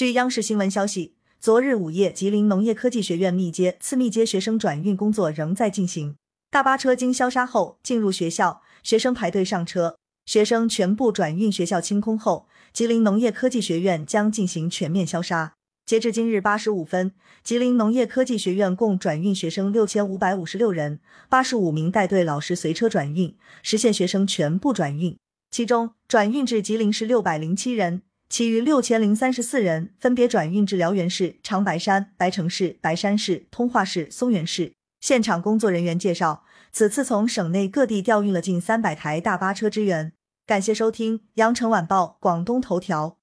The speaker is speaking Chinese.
据央视新闻消息，昨日午夜，吉林农业科技学院密接、次密接学生转运工作仍在进行。大巴车经消杀后进入学校，学生排队上车。学生全部转运学校清空后，吉林农业科技学院将进行全面消杀。截至今日八时五分，吉林农业科技学院共转运学生六千五百五十六人，八十五名带队老师随车转运，实现学生全部转运。其中，转运至吉林市六百零七人，其余六千零三十四人分别转运至辽源市、长白山、白城市、白山市、通化市、松原市。现场工作人员介绍，此次从省内各地调运了近三百台大巴车支援。感谢收听羊城晚报广东头条。